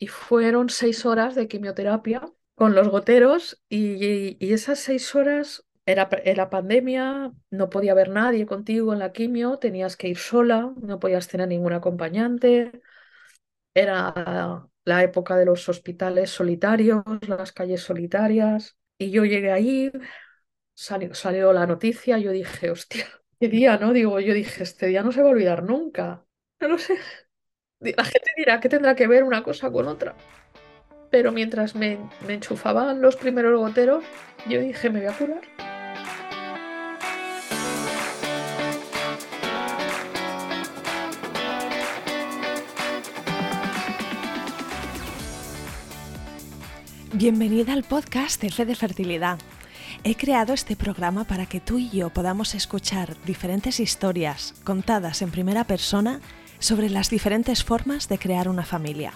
y fueron seis horas de quimioterapia con los goteros y, y esas seis horas era, era pandemia, no podía haber nadie contigo en la quimio, tenías que ir sola, no podías tener ningún acompañante. Era la época de los hospitales solitarios, las calles solitarias. Y yo llegué ahí, salió, salió la noticia, yo dije, hostia, qué día, ¿no? Digo, yo dije, este día no se va a olvidar nunca. No lo sé. La gente dirá que tendrá que ver una cosa con otra. Pero mientras me, me enchufaban los primeros goteros, yo dije, me voy a curar. Bienvenida al podcast de de Fertilidad. He creado este programa para que tú y yo podamos escuchar diferentes historias contadas en primera persona sobre las diferentes formas de crear una familia.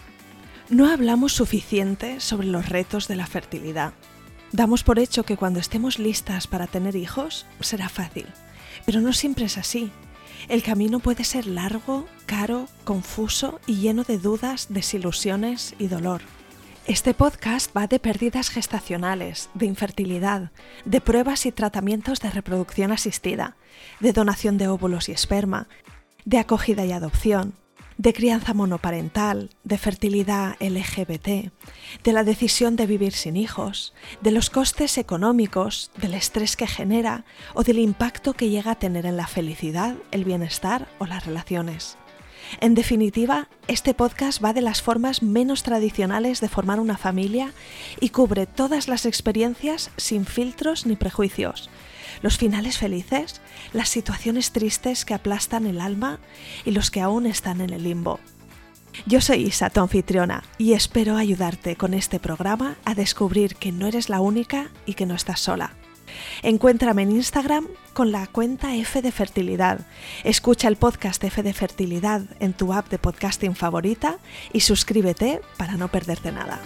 No hablamos suficiente sobre los retos de la fertilidad. Damos por hecho que cuando estemos listas para tener hijos será fácil, pero no siempre es así. El camino puede ser largo, caro, confuso y lleno de dudas, desilusiones y dolor. Este podcast va de pérdidas gestacionales, de infertilidad, de pruebas y tratamientos de reproducción asistida, de donación de óvulos y esperma, de acogida y adopción, de crianza monoparental, de fertilidad LGBT, de la decisión de vivir sin hijos, de los costes económicos, del estrés que genera o del impacto que llega a tener en la felicidad, el bienestar o las relaciones. En definitiva, este podcast va de las formas menos tradicionales de formar una familia y cubre todas las experiencias sin filtros ni prejuicios. Los finales felices, las situaciones tristes que aplastan el alma y los que aún están en el limbo. Yo soy Isa, tu anfitriona, y espero ayudarte con este programa a descubrir que no eres la única y que no estás sola. Encuéntrame en Instagram con la cuenta F de Fertilidad. Escucha el podcast F de Fertilidad en tu app de podcasting favorita y suscríbete para no perderte nada.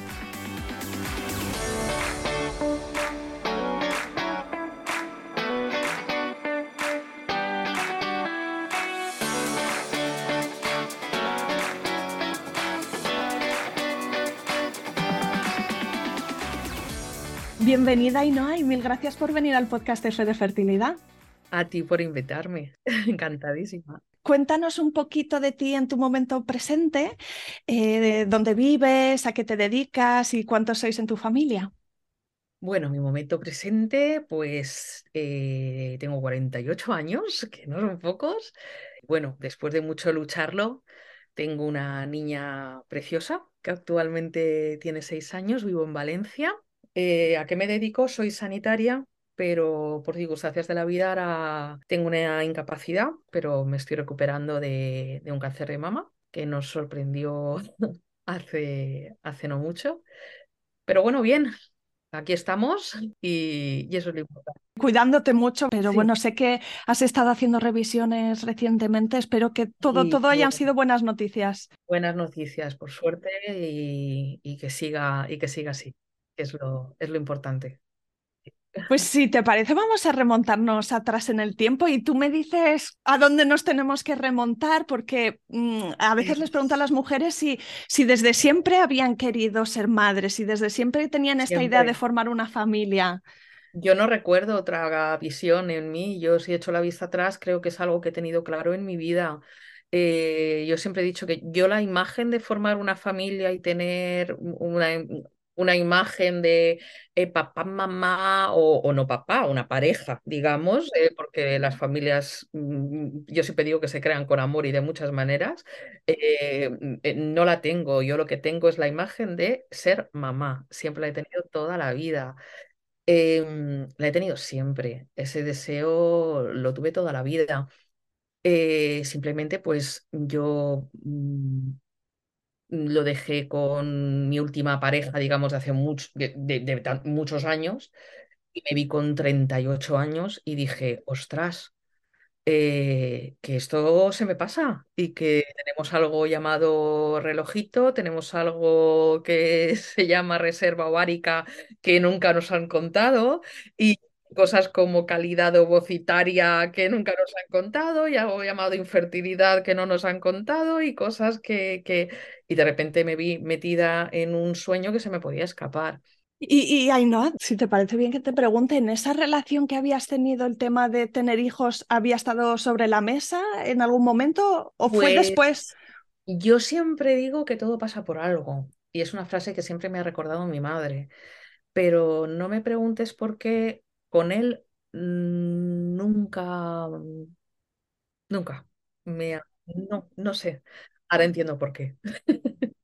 Bienvenida Ainhoa y mil gracias por venir al podcast F de Fertilidad. A ti por invitarme, encantadísima. Cuéntanos un poquito de ti en tu momento presente, eh, de dónde vives, a qué te dedicas y cuántos sois en tu familia. Bueno, mi momento presente, pues eh, tengo 48 años, que no son pocos. Bueno, después de mucho lucharlo, tengo una niña preciosa que actualmente tiene 6 años, vivo en Valencia eh, ¿A qué me dedico? Soy sanitaria, pero por circunstancias de la vida ahora tengo una incapacidad, pero me estoy recuperando de, un cáncer de mama que nos sorprendió hace, hace no mucho. Pero bueno, bien, aquí estamos y, eso es lo importante. Cuidándote mucho, pero bueno, sé que has estado haciendo revisiones recientemente, espero que todo, todo hayan sido buenas noticias. Buenas noticias, por suerte, y, que, siga, y que siga así es lo, es lo importante. Pues si te parece, vamos a remontarnos atrás en el tiempo y tú me dices a dónde nos tenemos que remontar, porque mm, a veces les pregunto a las mujeres si, si desde siempre habían querido ser madres, si desde siempre tenían esta idea de formar una familia. Yo no recuerdo otra visión en mí, yo si he hecho la vista atrás, creo que es algo que he tenido claro en mi vida. Eh, yo siempre he dicho que yo la imagen de formar una familia y tener una, una imagen de eh, papá, mamá o, no papá, una pareja, digamos, eh, porque las familias, mm, yo siempre digo que se crean con amor y de muchas maneras, eh, no la tengo. Yo lo que tengo es la imagen de ser mamá. Siempre la he tenido toda la vida. Em, la he tenido siempre. Ese deseo lo tuve toda la vida. simplemente pues yo mm, lo dejé con mi última pareja, digamos, de hace de, muchos años, y me vi con 38 años y dije, ostras, eh, que esto se me pasa y que tenemos algo llamado relojito, tenemos algo que se llama reserva ovárica que nunca nos han contado y cosas como calidad ovocitaria que nunca nos han contado y algo llamado infertilidad que no nos han contado y cosas que, que... Y de repente me vi metida en un sueño que se me podía escapar. Y, y Ainhoa, si te parece bien que te pregunte, ¿en esa relación que habías tenido el tema de tener hijos había estado sobre la mesa en algún momento o fue Pues después? yo siempre digo que todo pasa por algo y es una frase que siempre me ha recordado mi madre, pero no me preguntes por qué con él mm, nunca, nunca me... No, no sé. Ahora entiendo por qué.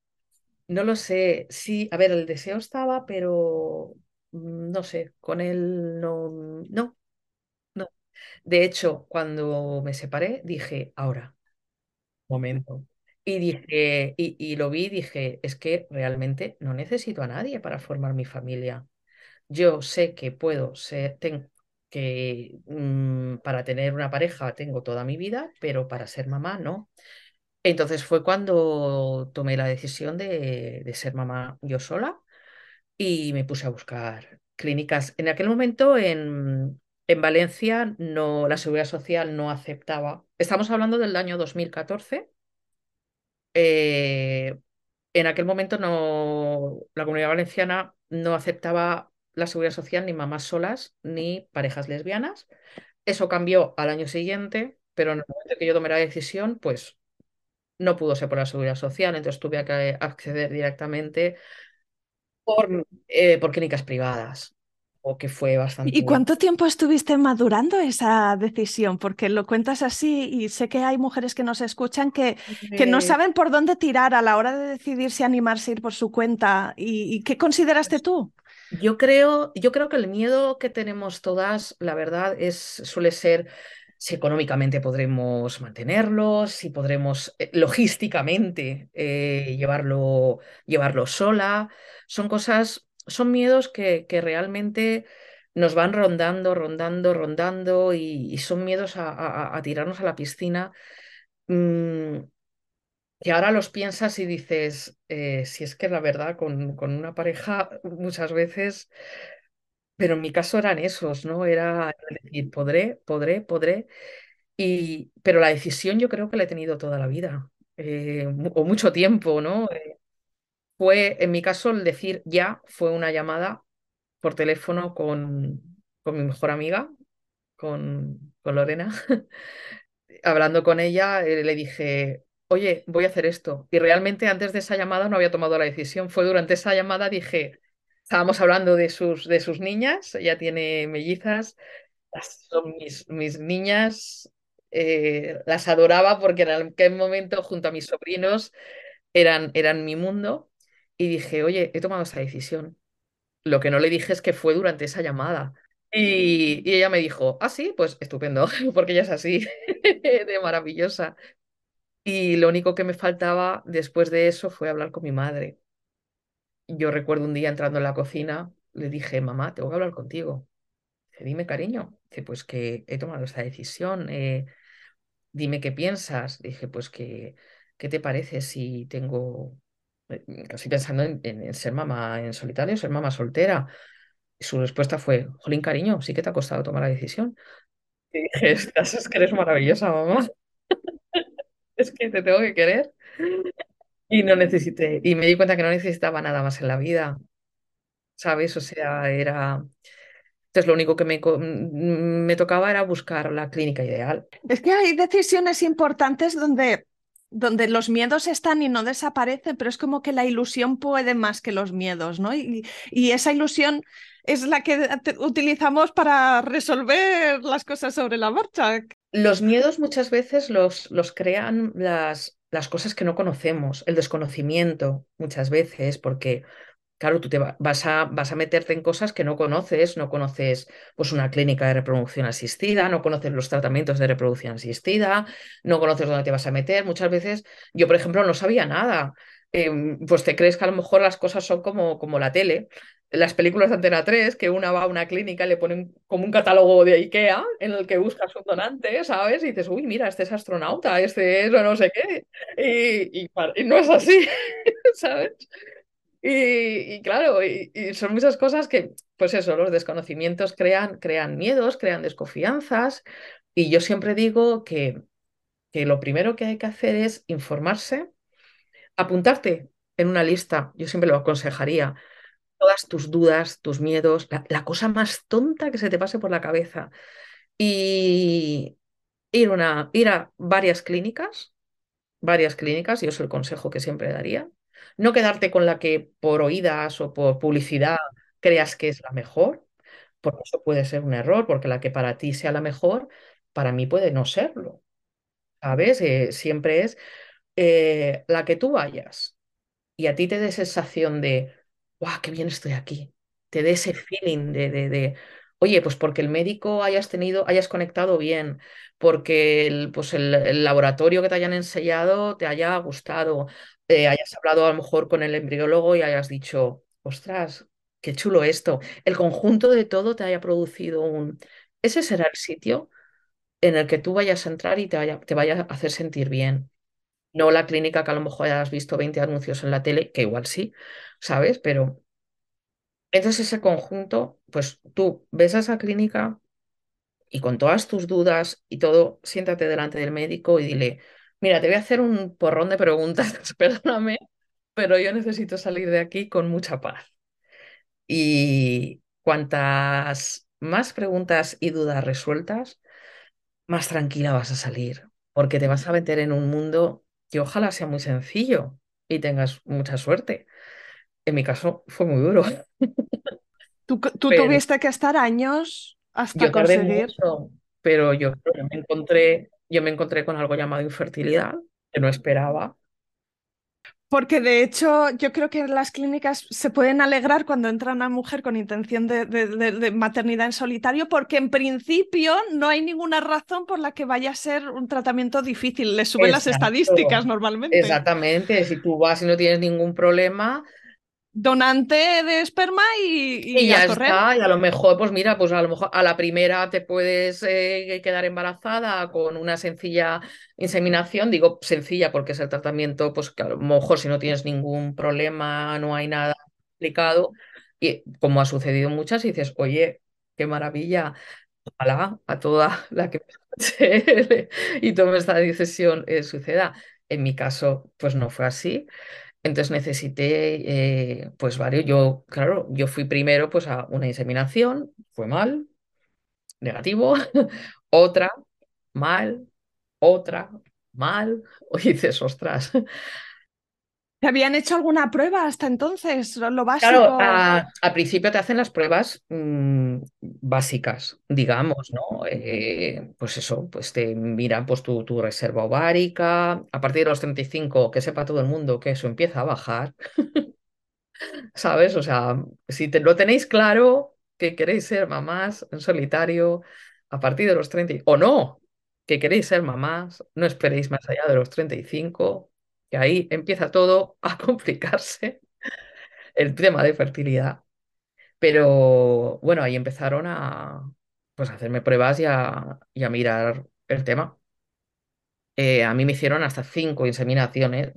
No lo sé. Sí, a ver, el deseo estaba, pero mm, no sé, con él no, no, no. De hecho, cuando me separé, dije, ahora, momento. Y dije, y, y lo vi, y dije, es que realmente no necesito a nadie para formar mi familia. Yo sé que puedo ser, ten- que mm, para tener una pareja tengo toda mi vida, pero para ser mamá no. Entonces fue cuando tomé la decisión de, de ser mamá yo sola y me puse a buscar clínicas. En aquel momento en, en Valencia no, la Seguridad Social no aceptaba. Estamos hablando del año 2014. eh, en aquel momento no, la Comunidad Valenciana no aceptaba la Seguridad Social ni mamás solas ni parejas lesbianas. Eso cambió al año siguiente, pero en el momento que yo tomé la decisión, pues no pudo ser por la Seguridad Social, entonces tuve que acceder directamente por, eh, por clínicas privadas, o que fue ¿Y bastante... cuánto tiempo estuviste madurando esa decisión? Porque lo cuentas así y sé que hay mujeres que nos escuchan que, que no eh, saben por dónde tirar a la hora de decidir si animarse a ir por su cuenta. ¿Y, y qué consideraste tú? Yo creo, yo creo que el miedo que tenemos todas, la verdad, es, suele ser si económicamente podremos mantenerlo, si podremos eh, logísticamente eh, llevarlo, llevarlo sola. Son cosas, son miedos que, realmente nos van rondando, rondando, rondando y, son miedos a, a- a tirarnos a la piscina. mm, que ahora los piensas y dices, eh, si es que la verdad, con, con una pareja muchas veces, pero en mi caso eran esos, ¿no? Era decir, podré, podré, podré. Y, pero la decisión yo creo que la he tenido toda la vida, eh, o mucho tiempo, ¿no? Eh, fue, en mi caso, el decir ya fue una llamada por teléfono con, con mi mejor amiga, con, con Lorena. Hablando con ella, le dije, oye, voy a hacer esto. Y realmente antes de esa llamada no había tomado la decisión. Fue durante esa llamada, dije, estábamos hablando de sus, de sus niñas, ella tiene mellizas son mis, mis niñas, eh, las adoraba porque en aquel momento junto a mis sobrinos eran, eran mi mundo y dije, oye, he tomado esa decisión. Lo que no le dije es que fue durante esa llamada. Y, y ella me dijo, ah, sí, pues estupendo, porque ella es así, de maravillosa. Y lo único que me faltaba después de eso fue hablar con mi madre. Yo recuerdo un día entrando en la cocina, le dije, mamá, tengo que hablar contigo. Dice, dime, cariño. Dice, pues que he tomado esta decisión. eh, dime qué piensas. Dije, pues que, ¿qué te parece si tengo, eh, casi pensando en, ser mamá en solitario, ser mamá soltera? Y su respuesta fue, jolín, cariño, sí que te ha costado tomar la decisión. Y dije, es que eres maravillosa, mamá. Es que te tengo que querer. Y no necesité, y me di cuenta que no necesitaba nada más en la vida, ¿sabes? O sea, era... Entonces lo único que me, mm, me tocaba era buscar la clínica ideal. Es que hay decisiones importantes donde, donde los miedos están y no desaparecen, pero es como que la ilusión puede más que los miedos, ¿no? Y, y esa ilusión es la que utilizamos para resolver las cosas sobre la marcha. Los miedos muchas veces los, los crean las, las cosas que no conocemos, el desconocimiento muchas veces, porque claro, tú te va- vas a, vas a meterte en cosas que no conoces, no conoces pues una clínica de reproducción asistida, no conoces los tratamientos de reproducción asistida, no conoces dónde te vas a meter. Muchas veces yo, por ejemplo, no sabía nada. Em, pues te crees que a lo mejor las cosas son como, como la tele. Las películas de Antena 3, que una va a una clínica le ponen como un catálogo de IKEA en el que buscas un donante, ¿sabes? Y dices, uy, mira, este es astronauta, este es no sé qué. Y, no es así, ¿sabes? Y, y claro, son muchas cosas que, pues eso, los desconocimientos crean, crean miedos, crean desconfianzas. Y yo siempre digo que, que lo primero que hay que hacer es informarse, apuntarte en una lista, yo siempre lo aconsejaría, todas tus dudas, tus miedos, la, cosa más tonta que se te pase por la cabeza. Y ir, una, ir a varias clínicas, varias clínicas, y eso es el consejo que siempre daría. No quedarte con la que por oídas o por publicidad creas que es la mejor, porque eso puede ser un error, porque la que para ti sea la mejor, para mí puede no serlo, ¿sabes? Eh, siempre es eh, la que tú vayas y a ti te dé sensación de, ¡guau, qué bien estoy aquí! Te dé ese feeling de, de, de, oye, pues porque el médico hayas tenido, hayas conectado bien, porque el, pues el, el laboratorio que te hayan enseñado te haya gustado, eh, hayas hablado a lo mejor con el embriólogo y hayas dicho, ostras, qué chulo esto. El conjunto de todo te haya producido un... Ese será el sitio en el que tú vayas a entrar y te vaya, te vaya a hacer sentir bien. No la clínica que a lo mejor hayas visto 20 anuncios en la tele, que igual sí, ¿sabes? Pero entonces ese conjunto, pues tú ves a esa clínica y con todas tus dudas y todo, siéntate delante del médico y dile, mira, te voy a hacer un porrón de preguntas, perdóname, pero yo necesito salir de aquí con mucha paz. Y cuantas más preguntas y dudas resueltas, más tranquila vas a salir, porque te vas a meter en un mundo que ojalá sea muy sencillo y tengas mucha suerte. En mi caso fue muy duro, Tú, tú pero tuviste que estar años hasta conseguir. mucho, pero yo, yo me encontré, yo me encontré con algo llamado infertilidad que no esperaba. Porque de hecho yo creo que las clínicas se pueden alegrar cuando entra una mujer con intención de, de- de- de maternidad en solitario, porque en principio no hay ninguna razón por la que vaya a ser un tratamiento difícil. Le suben las estadísticas normalmente. exactamente. Si tú vas y no tienes ningún problema, Donante de esperma y, Y y a ya correr. está, y a lo mejor, pues mira, pues a lo mejor a la primera te puedes eh, quedar embarazada con una sencilla inseminación, digo sencilla porque es el tratamiento, pues que a lo mejor si no tienes ningún problema, no hay nada complicado, y como ha sucedido muchas, y dices, oye, qué maravilla, ojalá a toda la que y tome esta decisión eh, suceda. En mi caso, pues no fue así. Entonces necesité, eh, pues varios, yo, claro, yo fui primero pues a una inseminación, fue mal, negativo, otra, mal, otra, mal, o dices, ostras. ¿Te habían hecho alguna prueba hasta entonces? Lo lo Claro, básico. a- principio te hacen las pruebas mm, básicas, digamos, ¿no? Eh, pues eso, pues te miran pues tu, tu reserva ovárica, a partir de los 35 que sepa todo el mundo que eso empieza a bajar. ¿sabes? O sea, si lo tenéis claro que queréis ser mamás en solitario a partir de los 30 y- o no, que queréis ser mamás, no esperéis más allá de los 35, que ahí empieza todo a complicarse el tema de fertilidad. Pero bueno, ahí empezaron a pues hacerme pruebas y a, y a mirar el tema. Eh, a mí me hicieron hasta cinco inseminaciones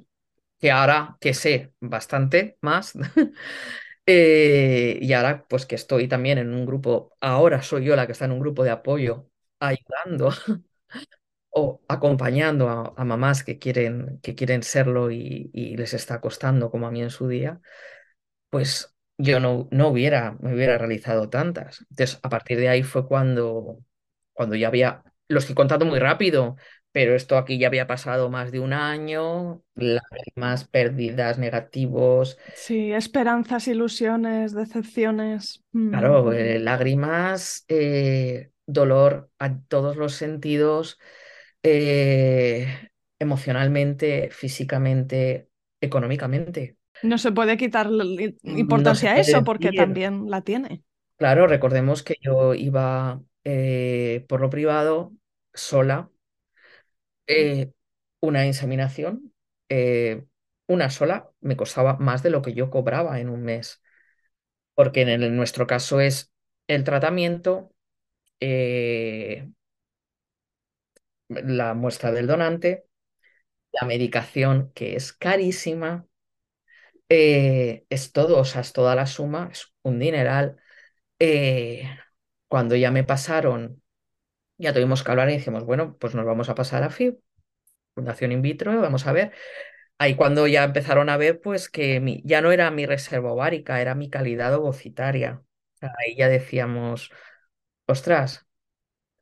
que ahora que sé bastante más, eh, y ahora pues que estoy también en un grupo, ahora soy yo la que está en un grupo de apoyo, ayudando o acompañando a, a mamás que quieren, que quieren serlo y, y les está costando como a mí en su día, pues yo no, no hubiera, me hubiera realizado tantas. Entonces, a partir de ahí fue cuando, cuando ya había, lo estoy contando muy rápido, pero esto aquí ya había pasado más de un año, lágrimas, pérdidas, negativos, Sí, esperanzas, ilusiones, decepciones. Mm. claro, eh, lágrimas, eh, dolor a todos los sentidos, eh, emocionalmente, físicamente, económicamente. No se puede quitar No se importancia a eso porque decir. también la tiene. Claro, recordemos que yo iba eh, por lo privado sola, eh, una inseminación, una sola, me costaba más de lo que yo cobraba en un mes, porque en, el- en nuestro caso es el tratamiento, eh, la muestra del donante, la medicación, que es carísima, Eh, es todo, o sea, es toda la suma, es un dineral. Eh, cuando ya me pasaron, ya tuvimos que hablar y dijimos, bueno, pues nos vamos a pasar a FIB, Fundación In Vitro, vamos a ver. Ahí cuando ya empezaron a ver, pues que mi- ya no era mi reserva ovárica, era mi calidad ovocitaria. Ahí ya decíamos, ostras,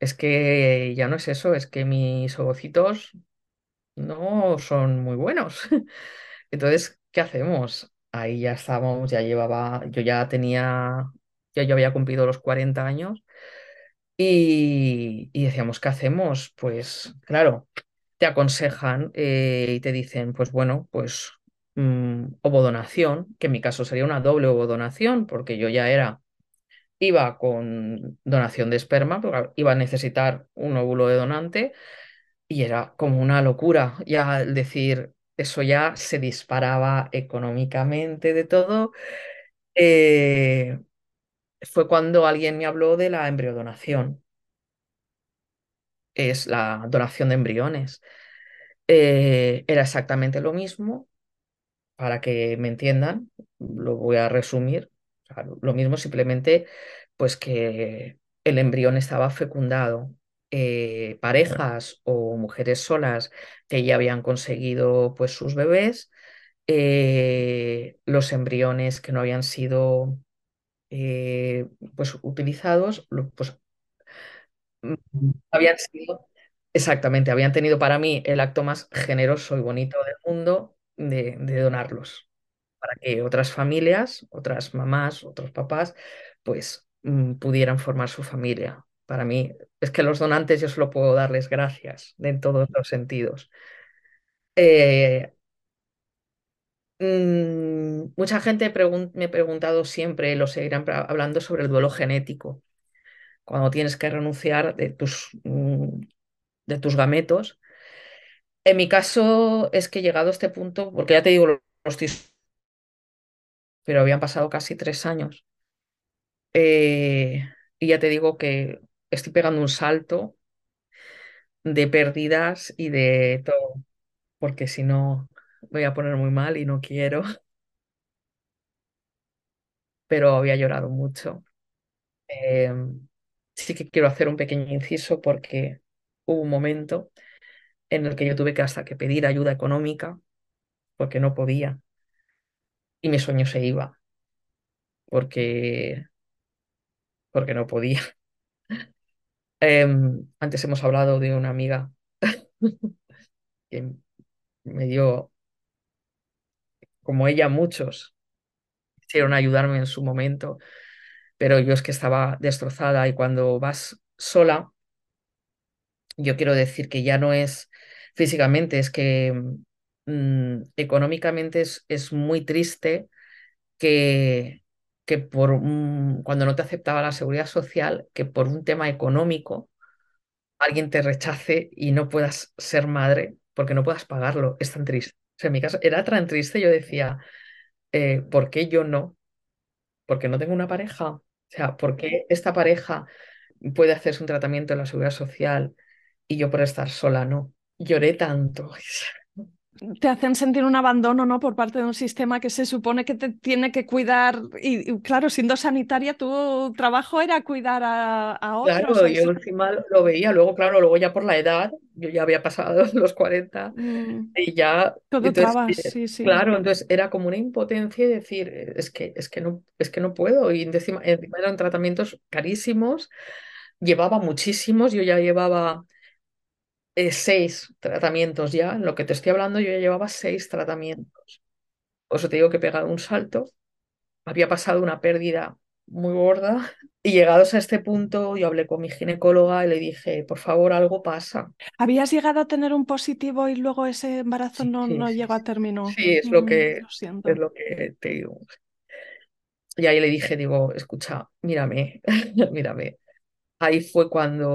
es que ya no es eso, es que mis ovocitos no son muy buenos. Entonces, ¿qué hacemos? Ahí ya estábamos, ya llevaba, yo ya tenía, ya yo había cumplido los 40 años y, decíamos, ¿qué hacemos? Pues claro, te aconsejan eh, y te dicen, pues bueno, pues mm, ovodonación, que en mi caso sería una doble ovodonación, porque yo ya era, iba con donación de esperma, porque iba a necesitar un óvulo de donante y era como una locura, ya decir, eso ya se disparaba económicamente de todo. Eh, fue cuando alguien me habló de la embriodonación, es la donación de embriones. Eh, era exactamente lo mismo, para que me entiendan, lo voy a resumir. Lo mismo simplemente, pues que el embrión estaba fecundado. Eh, parejas o mujeres solas que ya habían conseguido pues sus bebés, eh, los embriones que no habían sido eh, pues utilizados, pues mm, habían sido, exactamente, habían tenido para mí el acto más generoso y bonito del mundo de, de donarlos, para que otras familias, otras mamás, otros papás, pues mm, pudieran formar su familia. Para mí, es que los donantes yo solo puedo darles gracias en todos los sentidos. Eh, mm, mucha gente me ha preguntado siempre, lo seguirán hablando sobre el duelo genético, cuando tienes que renunciar de tus, mm, de tus gametos En mi caso es que he llegado a este punto, porque ya te digo, lo estoy, pero habían pasado casi tres años. eh, y ya te digo que estoy pegando un salto de pérdidas y de todo, porque si no voy a poner muy mal y no quiero, pero había llorado mucho. Eh, sí que quiero hacer un pequeño inciso porque hubo un momento en el que yo tuve que hasta que pedir ayuda económica porque no podía y mi sueño se iba porque, porque no podía. Em, antes hemos hablado de una amiga que me dio, como ella, muchos quisieron ayudarme en su momento, pero yo es que estaba destrozada y cuando vas sola, yo quiero decir que ya no es físicamente, es que mm, económicamente es, es muy triste que, que por un- cuando no te aceptaba la seguridad social, que por un tema económico alguien te rechace y no puedas ser madre porque no puedas pagarlo. Es tan triste. O sea, en mi caso era tan triste, yo decía, eh, ¿por qué yo no? ¿Porque no tengo una pareja? O sea, ¿por qué esta pareja puede hacerse un tratamiento en la seguridad social y yo por estar sola no? Lloré tanto. te hacen sentir un abandono, ¿no? Por parte de un sistema que se supone que te tiene que cuidar. Y, y, claro, siendo sanitaria, tu trabajo era cuidar a, a otros. Claro, ese- yo encima lo veía, luego, claro, luego ya por la edad, yo ya había pasado los 40 Mm, y ya, todo entonces, trabas, eh, sí, sí. claro, entonces era como una impotencia y decir, eh, es que, es que no, es que no puedo, y encima, encima eran tratamientos carísimos, llevaba muchísimos, yo ya llevaba eh, seis tratamientos ya, en lo que te estoy hablando, yo ya llevaba seis tratamientos, por eso te digo que he pegado un salto, había pasado una pérdida muy gorda. Y llegados a este punto, yo hablé con mi ginecóloga y le dije, por favor, algo pasa. ¿Habías llegado a tener un positivo y luego ese embarazo Sí, no, sí, no sí, llegó a término? Sí, es lo Mm, que, lo es lo que te digo. Y ahí le dije, digo, escucha, mírame, mírame. Ahí fue cuando,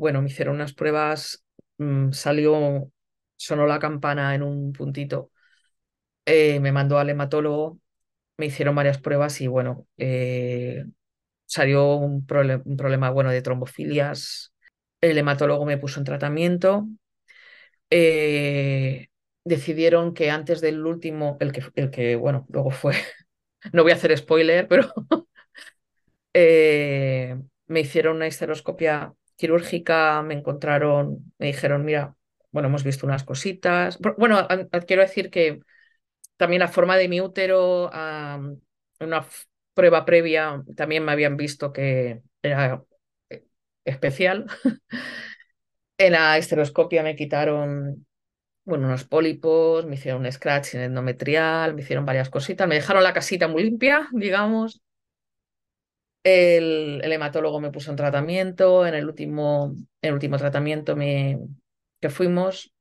bueno, me hicieron unas pruebas, mm, salió, sonó la campana en un puntito, eh, me mandó al hematólogo, me hicieron varias pruebas y bueno, eh, salió un, problema, bueno, de trombofilias. El hematólogo me puso en tratamiento. eh, decidieron que antes del último, el que, el que bueno, luego fue, no voy a hacer spoiler, pero me hicieron una histeroscopia quirúrgica, me encontraron, me dijeron, mira, bueno, hemos visto unas cositas. Bueno, quiero decir que también la forma de mi útero, en una prueba previa, también me habían visto que era eh, especial. en la histeroscopia me quitaron bueno, unos pólipos, me hicieron un scratch endometrial, me hicieron varias cositas, me dejaron la casita muy limpia, digamos. El, hematólogo me puso un tratamiento, en el último, el último tratamiento que fuimos,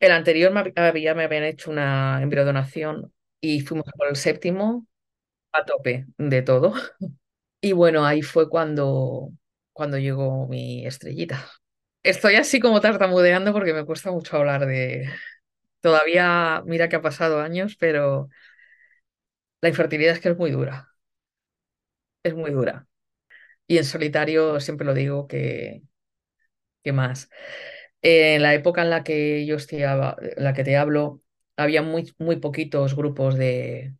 el anterior me, ya me habían hecho una embriodonación y fuimos por el séptimo a tope de todo. Y bueno, ahí fue cuando, cuando llegó mi estrellita. Estoy así como tartamudeando porque me cuesta mucho hablar de... Todavía, mira que ha pasado años, pero la infertilidad es que es muy dura. Es muy dura. Y en solitario siempre lo digo que, que más. En la época en la que yo en la que te hablo, había muy, muy poquitos grupos de,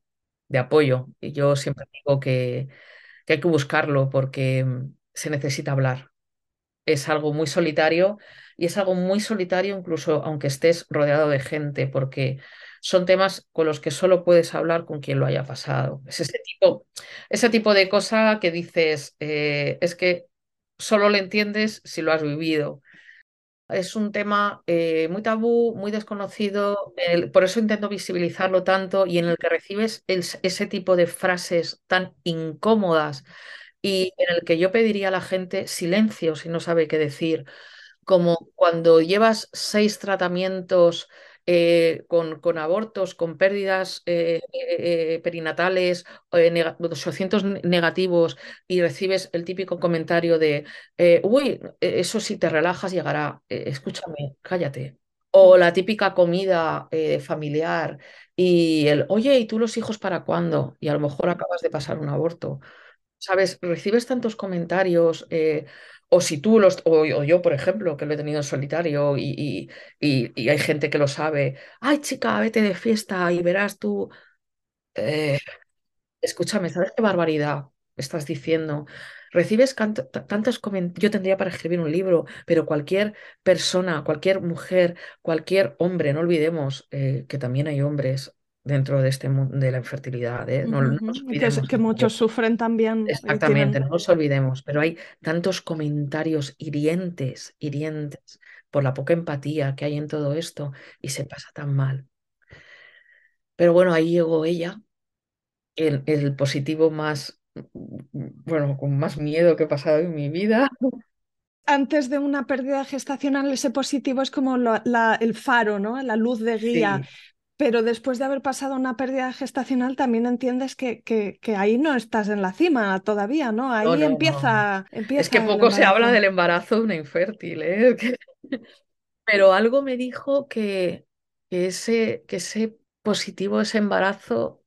de apoyo. Y yo siempre digo que, que hay que buscarlo porque se necesita hablar es algo muy solitario y es algo muy solitario incluso aunque estés rodeado de gente, porque son temas con los que solo puedes hablar con quien lo haya pasado. Es ese tipo, ese tipo de cosa que dices, eh, es que solo lo entiendes si lo has vivido. Es un tema eh, muy tabú, muy desconocido, por eso intento visibilizarlo tanto y en el que recibes ese tipo de frases tan incómodas y en el que yo pediría a la gente silencio si no sabe qué decir, como cuando llevas seis tratamientos eh, con, con, abortos, con pérdidas eh, eh, perinatales, 800 negativos y recibes el típico comentario de, uy, eso si te relajas llegará, escúchame, cállate. O la típica comida familiar y el, oye, ¿y tú los hijos para cuándo? Y a lo mejor acabas de pasar un aborto. ¿sabes? Recibes tantos comentarios, eh, o si tú los, o, yo, por ejemplo, que lo he tenido en solitario y, y, hay gente que lo sabe, ay chica, vete de fiesta y verás tú, eh, escúchame, ¿sabes qué barbaridad estás diciendo? Recibes tantos comentarios, yo tendría para escribir un libro, pero cualquier persona, cualquier mujer, cualquier hombre, no olvidemos eh, que también hay hombres dentro de este mundo de la infertilidad. ¿eh? No, que, muchos sufren también. Exactamente, no nos olvidemos, pero hay tantos comentarios hirientes, hirientes, por la poca empatía que hay en todo esto y se pasa tan mal. Pero bueno, ahí llegó ella, el, el positivo más, bueno, con más miedo que he pasado en mi vida. Antes de una pérdida gestacional, ese positivo es como el faro, ¿no? La luz de guía pero después de haber pasado una pérdida gestacional también entiendes que, que, ahí no estás en la cima todavía, ¿no? Ahí empieza, empieza, Es que poco se habla del embarazo de una infértil, ¿eh? Pero algo me dijo que, que, ese, que ese positivo, ese embarazo,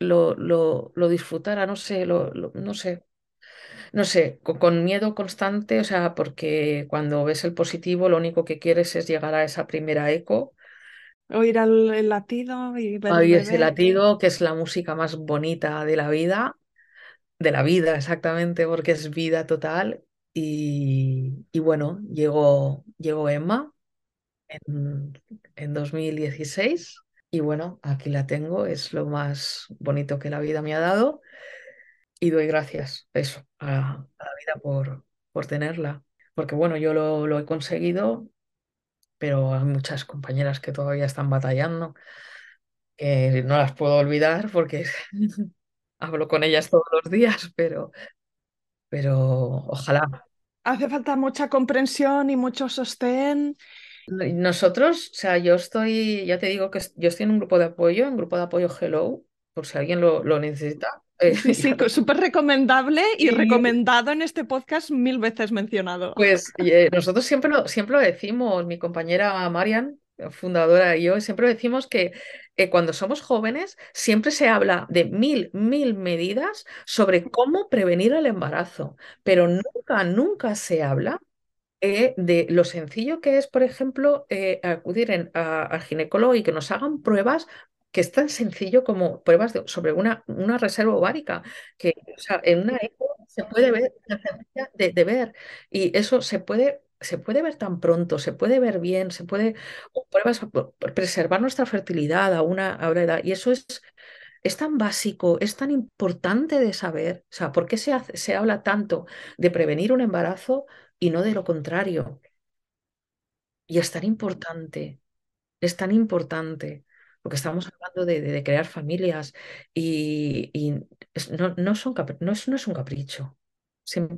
lo, lo, lo disfrutara, no sé, lo, no sé. No sé, con, con, miedo constante, o sea, porque cuando ves el positivo lo único que quieres es llegar a esa primera eco Oír el latido y ver Oír ese latido, que es la música más bonita de la vida, de la vida exactamente, porque es vida total. Y, y bueno, llegó, llegó Emma en, en 2016 y bueno, aquí la tengo, es lo más bonito que la vida me ha dado y doy gracias eso, a, la vida por, por tenerla, porque bueno, yo lo, lo he conseguido pero hay muchas compañeras que todavía están batallando, que no las puedo olvidar porque hablo con ellas todos los días, pero, pero ojalá. Hace falta mucha comprensión y mucho sostén. Nosotros, o sea, yo estoy, ya te digo que yo estoy en un grupo de apoyo, en grupo de apoyo Hello, por si alguien lo, lo necesita. Eh, sí, súper recomendable y recomendado en este podcast mil veces mencionado. Pues eh, nosotros siempre lo, siempre lo decimos, mi compañera Marian, fundadora y yo, siempre decimos que eh, cuando somos jóvenes siempre se habla de mil, mil medidas sobre cómo prevenir el embarazo, pero nunca, nunca se habla eh, de lo sencillo que es, por ejemplo, eh, acudir en- a- al ginecólogo y que nos hagan pruebas que es tan sencillo como pruebas sobre una, una reserva ovárica, que en una eco se puede ver, de, ver, y eso se puede, se puede ver tan pronto, se puede ver bien, se puede, pruebas preservar nuestra fertilidad a una, a una edad, y eso es, es tan básico, es tan importante de saber, o sea, ¿por qué se hace- se habla tanto de prevenir un embarazo? y no de lo contrario. Y es tan importante, es tan importante, porque estamos hablando de, crear familias y, no, no, son no, es, no es un capricho.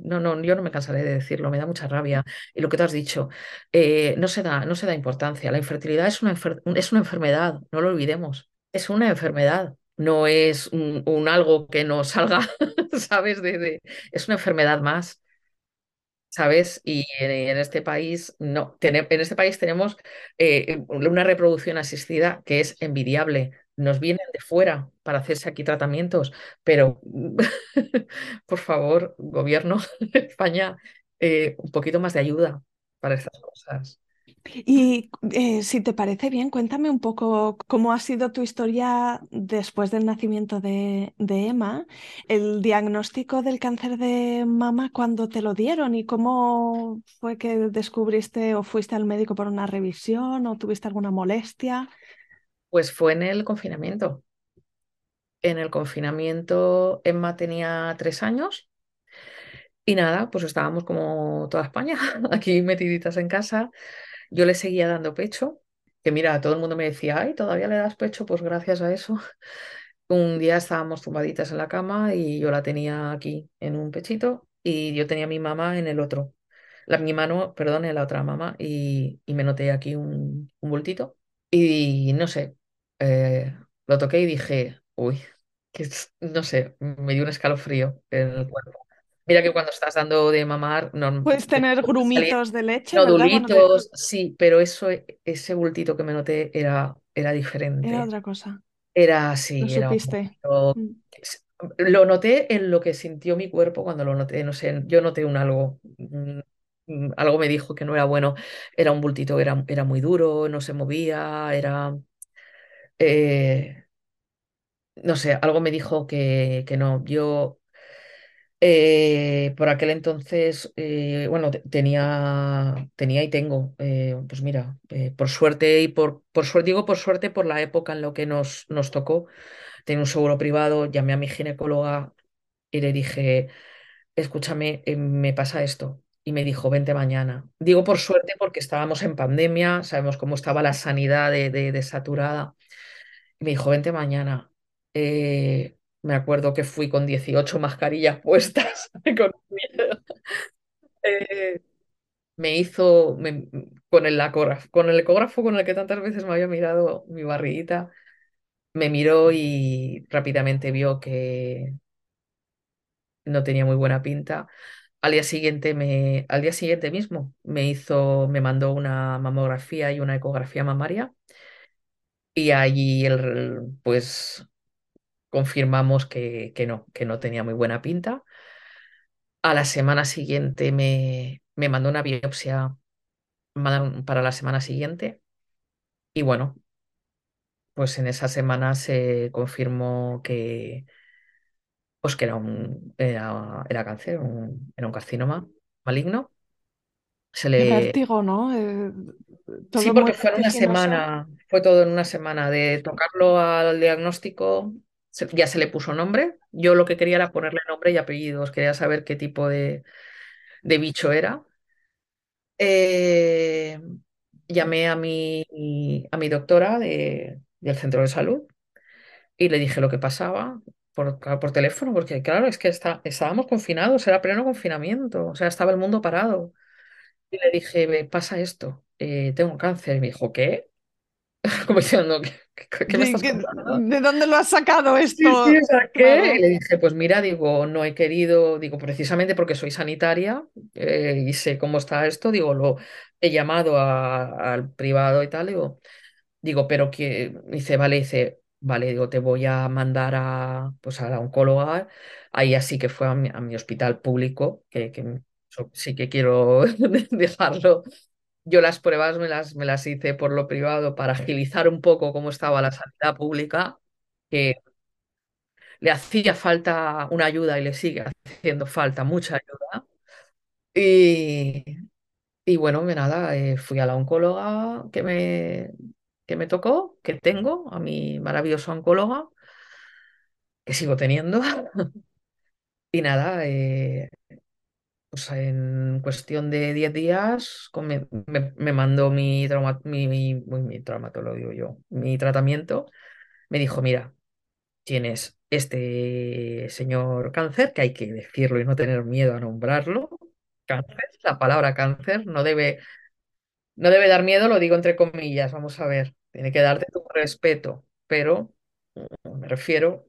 No, no, yo no me cansaré de decirlo, me da mucha rabia. Y lo que tú has dicho, eh, no se da, no se da importancia. La infertilidad es una, es una enfermedad, no lo olvidemos. Es una enfermedad, no es un, algo que nos salga, ¿sabes? De- es una enfermedad más. ¿Sabes? Y en, este país no, en este país tenemos eh, una reproducción asistida que es envidiable. Nos vienen de fuera para hacerse aquí tratamientos, pero por favor, gobierno de España, eh, un poquito más de ayuda para estas cosas. Y eh, si te parece bien, cuéntame un poco cómo ha sido tu historia después del nacimiento de, de Emma, el diagnóstico del cáncer de mama, cuando te lo dieron y cómo fue que descubriste o fuiste al médico por una revisión o tuviste alguna molestia. Pues fue en el confinamiento. En el confinamiento, Emma tenía tres años y nada, pues estábamos como toda España, aquí metiditas en casa. Yo le seguía dando pecho, que mira, todo el mundo me decía, ay, ¿todavía le das pecho? Pues gracias a eso. Un día estábamos tumbaditas en la cama y yo la tenía aquí en un pechito y yo tenía mi mamá en el otro. La, mi mano, perdón, en la otra mamá y, y me noté aquí un, un bultito. Y no sé, eh, lo toqué y dije, uy, que no sé, me dio un escalofrío en el cuerpo. Mira que cuando estás dando de mamar, no, Puedes te tener grumitos de leche. Bueno, te- nodulitos, sí, pero eso, ese bultito que me noté era, era era diferente. otra cosa. Era Lo así, era un supiste. Mm. Lo noté en lo que sintió mi cuerpo cuando lo noté, no sé, yo noté un algo, mm, mm, algo me dijo que no era bueno, era un bultito, era, era muy duro, no se movía, era, eh, no sé, algo me dijo que, que no, yo eh, por aquel entonces, eh, bueno, te- tenía, tenía y tengo, eh, pues mira, por suerte y por, por suerte, digo por suerte por la época en lo que nos, nos tocó, tenía un seguro privado, llamé a mi ginecóloga y le dije, escúchame, me pasa esto. Y me dijo, vente mañana. Digo por suerte porque estábamos en pandemia, sabemos cómo estaba la sanidad de, saturada. Me dijo, vente mañana. Me acuerdo que fui con 18 mascarillas puestas. Eh, me hizo con el ecógrafo, con el ecógrafo con el que tantas veces me había mirado mi barriguita, me miró y rápidamente vio que no tenía muy buena pinta. Al día siguiente me, al día siguiente mismo me hizo, me mandó una mamografía y una ecografía mamaria y allí el, pues confirmamos que, que no, que no tenía muy buena pinta. A la semana siguiente me, me mandó una biopsia para la semana siguiente y bueno, pues en esa semana se confirmó que, pues que era un, era, era cáncer, un- era un carcinoma maligno. Se le... vértigo, ¿no? Eh, Sí, todo porque fue en una semana, fue todo en una semana de tocarlo al diagnóstico, ya se le puso nombre. Yo lo que quería era ponerle nombre y apellidos, quería saber qué tipo de, de bicho era. Eh, llamé a mi, a mi doctora de- del centro de salud y le dije lo que pasaba por, por teléfono, porque claro, es que está, estábamos confinados, era pleno confinamiento, o sea, estaba el mundo parado. Y le dije, me pasa esto, eh, tengo cáncer. Y me dijo, ¿qué? Como diciendo, ¿qué, qué- me estás? ¿de dónde lo has sacado Sí, sí, esto? o sea, ¿qué? Y le dije, pues mira, digo, no he querido, digo, precisamente porque soy sanitaria eh, y sé cómo está esto, digo, lo he llamado a- al privado y tal, digo, digo, pero que, dice, vale, dice, vale, digo, te voy a mandar a, pues a la oncóloga, ahí así que fue a mi, a mi hospital público, que, sí que quiero dejarlo. Yo las pruebas me las, me las hice por lo privado para agilizar un poco cómo estaba la sanidad pública, que le hacía falta una ayuda y le sigue haciendo falta mucha ayuda. Y, y bueno, nada, eh, fui a la oncóloga que me, que me tocó, que tengo, a mi maravillosa oncóloga, que sigo teniendo. Y nada, eh, pues en cuestión de 10 días con- me, me- me mandó mi, trauma- mi, mi, traumatólogo, digo yo, mi tratamiento. Me dijo, mira, tienes este señor cáncer, que hay que decirlo y no tener miedo a nombrarlo. Cáncer, la palabra cáncer no debe, no debe dar miedo, lo digo entre comillas, vamos a ver, tiene que darte tu respeto, pero mm, me refiero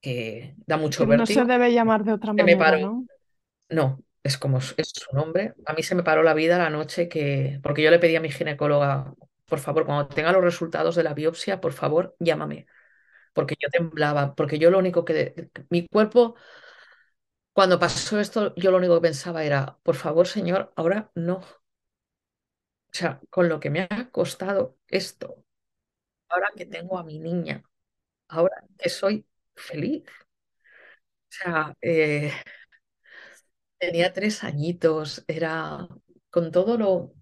que da mucho no se vértigo. debe llamar de otra me manera, paró. ¿no? No, es como es su nombre. A mí se me paró la vida la noche que, porque yo le pedí a mi ginecóloga, por favor, cuando tenga los resultados de la biopsia, por favor, llámame, porque yo temblaba, porque yo lo único que, mi cuerpo, cuando pasó esto, yo lo único que pensaba era, por favor, señor, ahora no. O sea, con lo que me ha costado esto, ahora que tengo a mi niña, ahora que soy feliz. O sea, eh, Tenía tres añitos, era con todo lo... O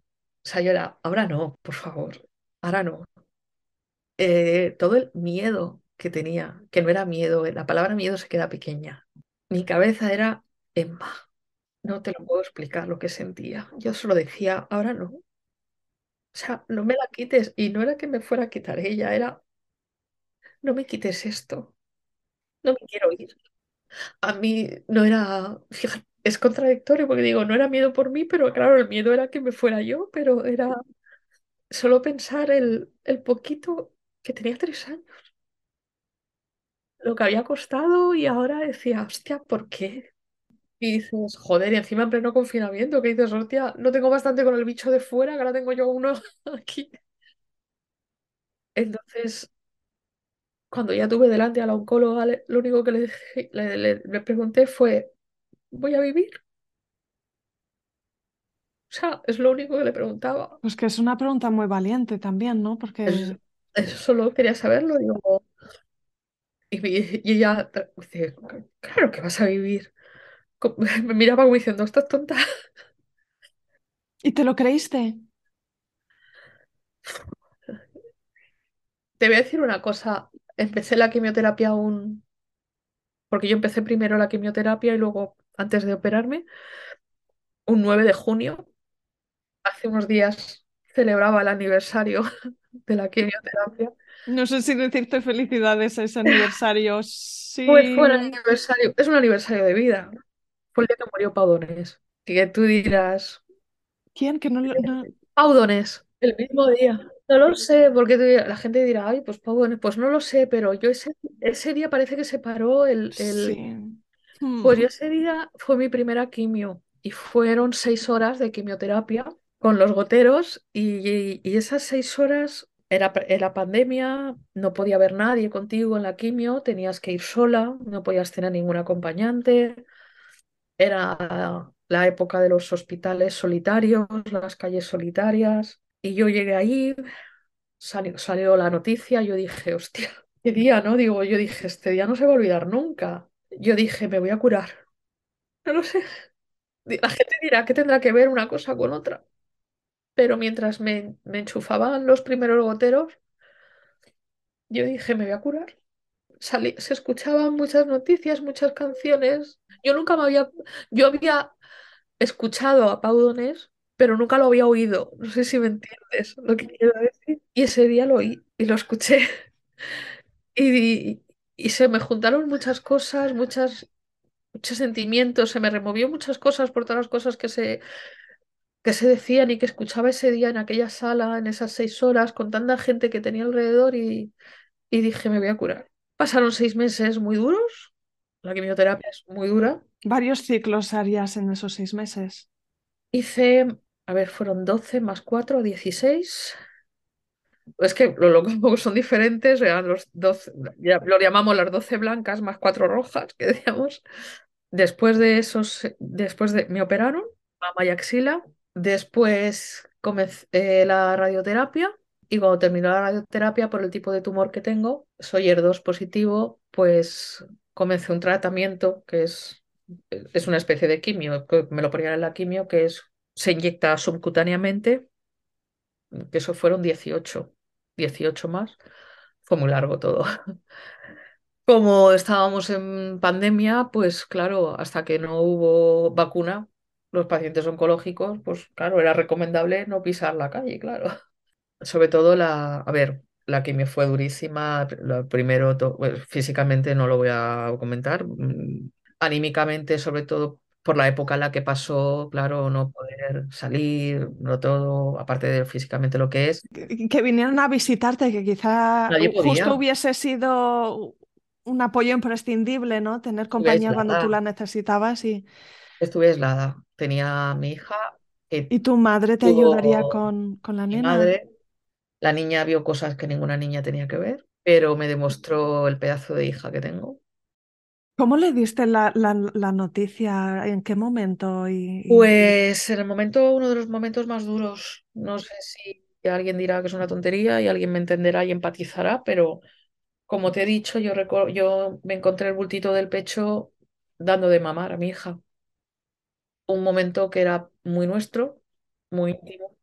sea, yo era, ahora no, por favor, ahora no. Eh, todo el miedo que tenía, que no era miedo, eh, la palabra miedo se queda pequeña. Mi cabeza era Emma, no te lo puedo explicar lo que sentía. Yo solo decía, ahora no. O sea, no me la quites. Y no era que me fuera a quitar ella, era, no me quites esto, no me quiero ir. A mí no era, fíjate, es contradictorio porque digo, no era miedo por mí, pero claro, el miedo era que me fuera yo, pero era solo pensar el, el poquito que tenía tres años, lo que había costado y ahora decía, hostia, ¿por qué? Y dices, joder, y encima en pleno confinamiento, que dices, hostia, no tengo bastante con el bicho de fuera, que ahora tengo yo uno aquí. Entonces, cuando ya tuve delante a la oncóloga, lo único que le, dije- le, le- le pregunté fue, ¿voy a vivir? O sea, es lo único que le preguntaba. Pues que es una pregunta muy valiente también, ¿no? Es- Porque Eso solo quería saberlo, digo, y, y ella dice, claro que vas a vivir. Me miraba como diciendo, estás tonta. ¿Y te lo creíste? Te voy a decir una cosa, empecé la quimioterapia un, porque yo empecé primero la quimioterapia y luego, antes de operarme, un 9 de junio, hace unos días celebraba el aniversario de la quimioterapia. No sé si decirte felicidades a ese aniversario. Pues fue un Sí. aniversario, es un aniversario de vida. Fue el día que murió Pau Donés. Que tú dirás, ¿Quién? Que no lo... no- Pau Donés, el mismo día. No lo sé, porque la gente dirá, ay, pues Pau Donés, pues no lo sé, pero yo ese, ese día parece que se paró el, el... Sí. Pues yo Hmm. ese día fue mi primera quimio y fueron seis horas de quimioterapia con los goteros y, y esas seis horas era, era pandemia, no podía haber nadie contigo en la quimio, tenías que ir sola, no podías tener ningún acompañante. Era la época de los hospitales solitarios, las calles solitarias. Y yo llegué ahí, salió, salió la noticia, yo dije, hostia, qué día, ¿no? Digo, yo dije, este día no se va a olvidar nunca. Yo dije, me voy a curar. No lo sé. La gente dirá que tendrá que ver una cosa con otra. Pero mientras me, me enchufaban los primeros goteros, yo dije, me voy a curar. Salí- se escuchaban muchas noticias, muchas canciones. Yo nunca me había, yo había escuchado a Pau Donés, pero nunca lo había oído. No sé si me entiendes lo que quiero decir. Y ese día lo oí y lo escuché. Y, y se me juntaron muchas cosas, muchas, muchos sentimientos, se me removió muchas cosas por todas las cosas que se, que se decían y que escuchaba ese día en aquella sala, en esas seis horas, con tanta gente que tenía alrededor y, y dije, me voy a curar. Pasaron seis meses muy duros, la quimioterapia es muy dura. Varios ciclos harías en esos seis meses. Hice, a ver, fueron 12 más 4, 16. Es que lo loco son diferentes, los 12, ya lo llamamos las 12 blancas más 4 rojas, que decíamos. Después de esos, después de, me operaron, mama y axila, después comencé la radioterapia. Y cuando terminó la radioterapia por el tipo de tumor que tengo, soy ER2 positivo, pues comencé un tratamiento que es, es una especie de quimio, que me lo ponían en la quimio, que es, se inyecta subcutáneamente, que eso fueron 18, 18 más, fue muy largo todo. Como estábamos en pandemia, pues claro, hasta que no hubo vacuna, los pacientes oncológicos, pues claro, era recomendable no pisar la calle, claro. Sobre todo la, a ver, la que me fue durísima, primero, bueno, físicamente no lo voy a comentar, mm, anímicamente, sobre todo por la época en la que pasó, claro, no poder salir, no todo, aparte de físicamente lo que es, Que, que vinieron a visitarte, que quizá justo hubiese sido un apoyo imprescindible, ¿no? Tener compañía cuando tú la necesitabas y, estuve aislada. Tenía a mi hija que y tu madre te ayudaría con, con la mi nena. madre. La niña vio cosas que ninguna niña tenía que ver, pero me demostró el pedazo de hija que tengo. ¿Cómo le diste la, la- noticia? ¿En qué momento? Pues en el momento, uno de los momentos más duros, no sé si alguien dirá que es una tontería y alguien me entenderá y empatizará, pero como te he dicho, yo, yo me encontré el bultito del pecho dando de mamar a mi hija. Un momento que era muy nuestro, muy íntimo,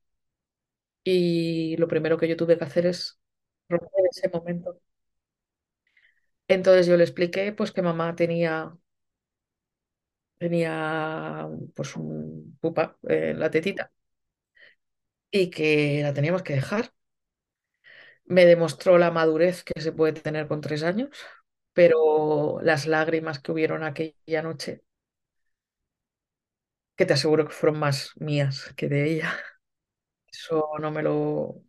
y lo primero que yo tuve que hacer es romper ese momento. Entonces yo le expliqué pues que mamá tenía tenía pues un pupa en la tetita y que la teníamos que dejar. Me demostró la madurez que se puede tener con tres años, pero las lágrimas que hubieron aquella noche, que te aseguro que fueron más mías que de ella, eso no me lo,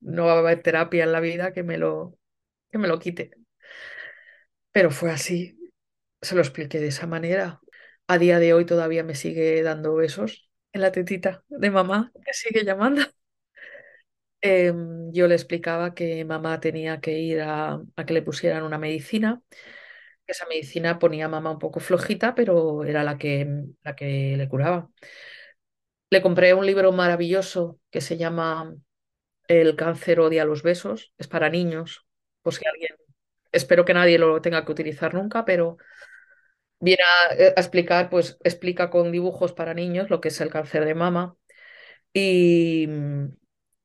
no va a haber terapia en la vida que me lo, que me lo quite. Pero fue así, se lo expliqué de esa manera. A día de hoy todavía me sigue dando besos en la tetita de mamá, que sigue llamando. Em, yo le explicaba que mamá tenía que ir a, que le pusieran una medicina. Esa medicina ponía a mamá un poco flojita, pero era la que, la que le curaba. Le compré un libro maravilloso que se llama El cáncer odia los besos. Es para niños, por si alguien, espero que nadie lo tenga que utilizar nunca, pero viene a, a explicar, pues explica con dibujos para niños lo que es el cáncer de mama Y, mm,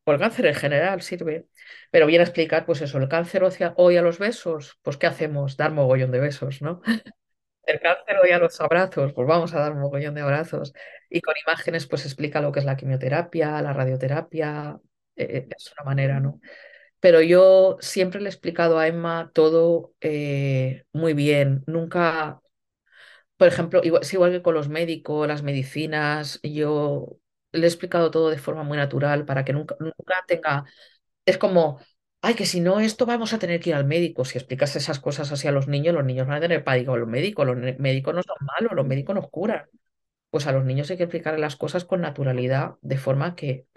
o el cáncer en general sirve, pero viene a explicar, pues eso, el cáncer odia, odia los besos, pues ¿qué hacemos? Dar mogollón de besos, ¿no? El cáncer odia los abrazos, pues vamos a dar mogollón de abrazos. Y con imágenes, pues explica lo que es la quimioterapia, la radioterapia, eh, eh, es una manera, ¿no? Pero yo siempre le he explicado a Emma todo eh, muy bien, nunca por ejemplo, igual, es igual que con los médicos, las medicinas, yo le he explicado todo de forma muy natural para que nunca, nunca tenga... Es como, ay, que si no esto vamos a tener que ir al médico. Si explicas esas cosas así a los niños, los niños van a tener pánico los médicos. Los médicos no son malos, los médicos nos curan. Pues a los niños hay que explicar las cosas con naturalidad, de forma que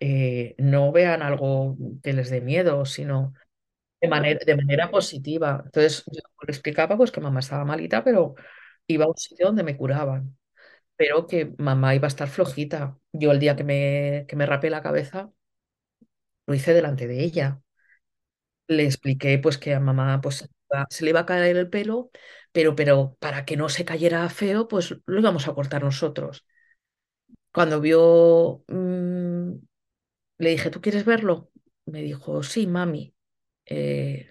eh, no vean algo que les dé miedo, sino de manera, de manera positiva. Entonces, yo le explicaba pues que mamá estaba malita, pero iba a un sitio donde me curaban. pero que mamá iba a estar flojita. Yo el día que me, que me rapé la cabeza, lo hice delante de ella. Le expliqué pues que a mamá pues, se le iba a caer el pelo, pero, pero para que no se cayera feo, pues lo íbamos a cortar nosotros. Cuando vio, mm, le dije, ¿tú quieres verlo? Me dijo, sí, mami. Eh,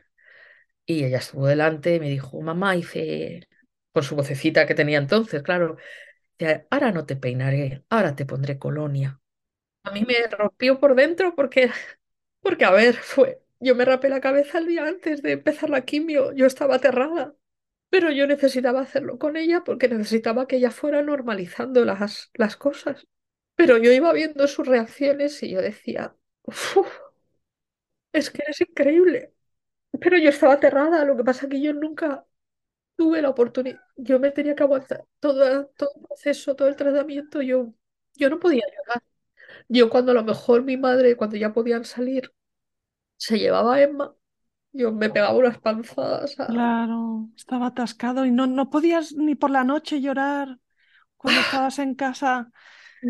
y ella estuvo delante me dijo, mamá, hice, con su vocecita que tenía entonces, claro, ahora no te peinaré, ahora te pondré colonia. A mí me rompió por dentro porque, porque, a ver, fue, yo me rapé la cabeza el día antes de empezar la quimio, yo estaba aterrada, pero yo necesitaba hacerlo con ella porque necesitaba que ella fuera normalizando las, las cosas. Pero yo iba viendo sus reacciones y yo decía, "Uf, es que es increíble. Pero yo estaba aterrada, lo que pasa que yo nunca tuve la oportunidad, yo me tenía que aguantar todo, todo el proceso, todo el tratamiento, yo, yo no podía llorar. Yo cuando a lo mejor mi madre, cuando ya podían salir, se llevaba a Emma, yo me pegaba unas panzadas. a- Claro, estaba atascado y no, no podías ni por la noche llorar cuando estabas en casa.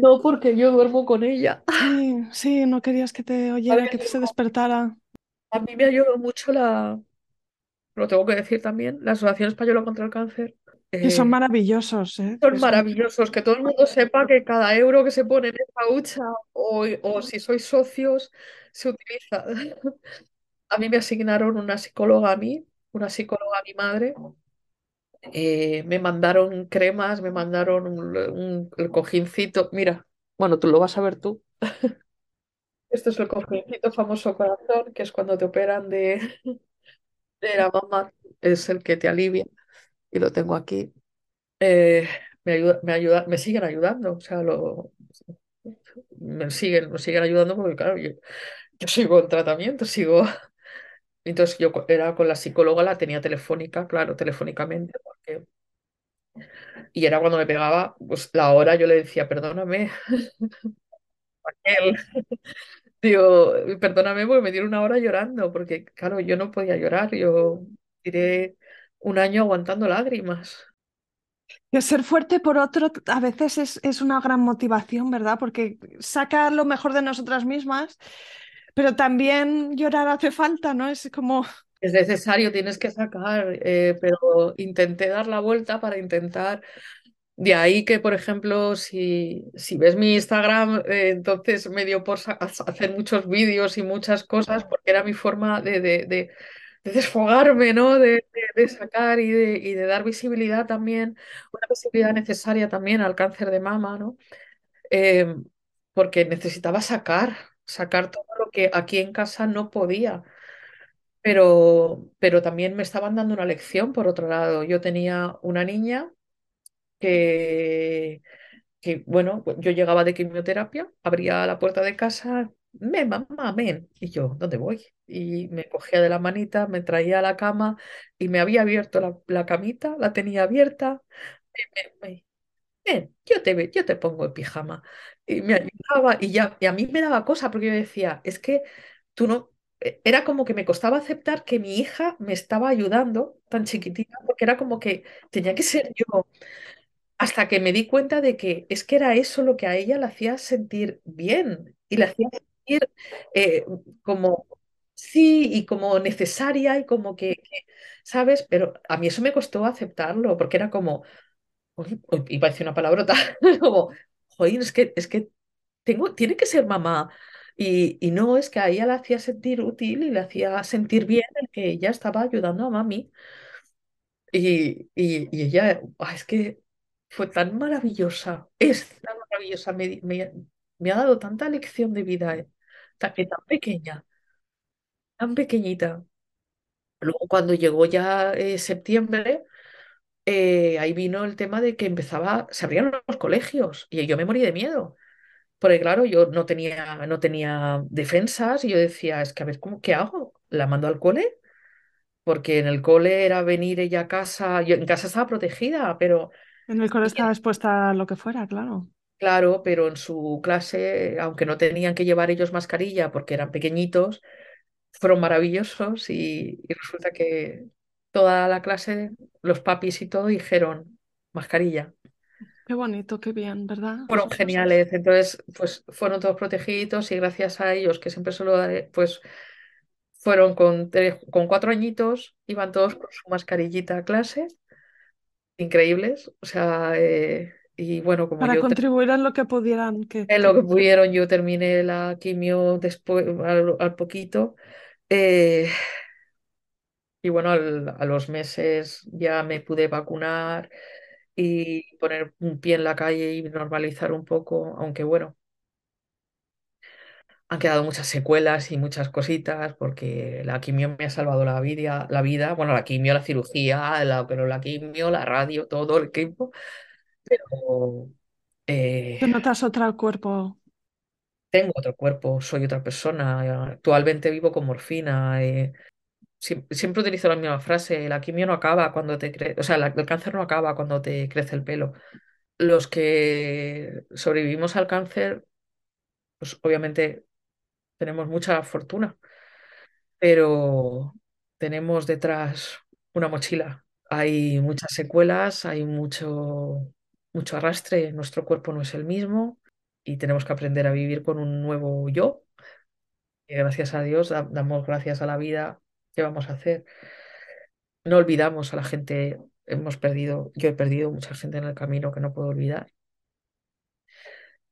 No, porque yo duermo con ella. Sí, sí, no querías que te oyera, que se yo- despertara. a mí me ayudó mucho la, lo tengo que decir también, la Asociación Española contra el Cáncer. Que son Eh, maravillosos, ¿eh? Que son- maravillosos, que todo el mundo sepa que cada euro que se pone en esa hucha o, o si sois socios se utiliza. A mí me asignaron una psicóloga a mí, una psicóloga a mi madre. Eh, me mandaron cremas, me mandaron un, el cojincito. Mira, bueno, tú lo vas a ver tú. Esto es el cojincito famoso corazón, que es cuando te operan de, de la mamá, es el que te alivia y lo tengo aquí. Eh, me ayuda, me ayuda, me siguen ayudando, o sea, lo, me siguen, me siguen ayudando porque, claro, yo, yo sigo en tratamiento, sigo. Entonces, yo era con la psicóloga, la tenía telefónica, claro, telefónicamente, y era cuando me pegaba, pues la hora yo le decía, perdóname, Raquel, digo, perdóname porque me dieron una hora llorando, porque, claro, yo no podía llorar, yo tiré un año aguantando lágrimas. Que ser fuerte por otro a veces es, es una gran motivación, ¿verdad? Porque saca lo mejor de nosotras mismas, pero también llorar hace falta, ¿no? Es como, Es necesario, tienes que sacar, eh, pero intenté dar la vuelta para intentar. De ahí que, por ejemplo, si, si ves mi Instagram, eh, entonces me dio por hacer muchos vídeos y muchas cosas, porque era mi forma de, de, de- de desfogarme, ¿no? De, sacar y y de dar visibilidad también, una visibilidad necesaria también al cáncer de mama, ¿no? Eh, porque necesitaba sacar, sacar todo lo que aquí en casa no podía. Pero, pero también me estaban dando una lección, por otro lado. Yo tenía una niña que, que, bueno, pues yo llegaba de quimioterapia, abría la puerta de casa, ven, mamá, ven. Y yo, ¿dónde voy? Y me cogía de la manita, me traía a la cama y me había abierto la, la camita, la tenía abierta. me- me- yo te, yo te pongo el pijama. Y me ayudaba y ya, y a mí me daba cosa porque yo decía, es que tú no, e- era como que me costaba aceptar que mi hija me estaba ayudando tan chiquitita, porque era como que tenía que ser yo, hasta que me di cuenta de que es que era eso lo que a ella la hacía sentir bien y la hacía sentir eh, como sí y como necesaria y como que, ¿sabes? Pero a mí eso me costó aceptarlo, porque era como iba a decir una palabrota, como, joder, es que, es que tengo, tiene que ser mamá. Y, y no, es que a ella la hacía sentir útil y le hacía sentir bien que ella estaba ayudando a mami. Y, y, y ella, es que fue tan maravillosa, es tan maravillosa, me, me, ha dado tanta lección de vida, eh, que tan pequeña, tan pequeñita. Luego cuando llegó ya eh, septiembre, eh, ahí vino el tema de que empezaba, se abrían los colegios y yo me morí de miedo. Porque claro, yo no tenía, no tenía defensas y yo decía, es que a ver, ¿cómo, qué hago? ¿La mando al cole? Porque en el cole era venir ella a casa, yo en casa estaba protegida, pero en el cole estaba expuesta a lo que fuera, claro. claro, pero en su clase, aunque no tenían que llevar ellos mascarilla porque eran pequeñitos, fueron maravillosos y, y resulta que toda la clase, los papis y todo dijeron mascarilla. Qué bonito, qué bien, ¿verdad? Fueron Esas cosas. geniales, entonces pues fueron todos protegidos y gracias a ellos, que siempre se lo daré, pues fueron con, tres- con cuatro añitos, iban todos con su mascarillita a clase, increíbles, o sea, eh, y bueno, como Para yo contribuir en lo que pudieran, que, en lo que pudieron, yo terminé la quimio después, al, al poquito, eh, y bueno, al- a los meses ya me pude vacunar y poner un pie en la calle y normalizar un poco, aunque bueno. Han quedado muchas secuelas y muchas cositas porque la quimio me ha salvado la vida, la vida, bueno, la quimio, la cirugía, la, pero la quimio, la radio, todo el equipo, pero eh, que notas otro cuerpo. tengo otro cuerpo, soy otra persona, actualmente vivo con morfina, eh, siem- siempre utilizo la misma frase, la quimio no acaba cuando te crece, o sea, el cáncer no acaba cuando te crece el pelo. Los que sobrevivimos al cáncer, pues obviamente tenemos mucha fortuna, pero tenemos detrás una mochila. Hay muchas secuelas, hay mucho, mucho arrastre, nuestro cuerpo no es el mismo y tenemos que aprender a vivir con un nuevo yo. Y gracias a Dios da- damos gracias a la vida. ¿Qué vamos a hacer? No olvidamos a la gente, hemos perdido, yo he perdido mucha gente en el camino que no puedo olvidar.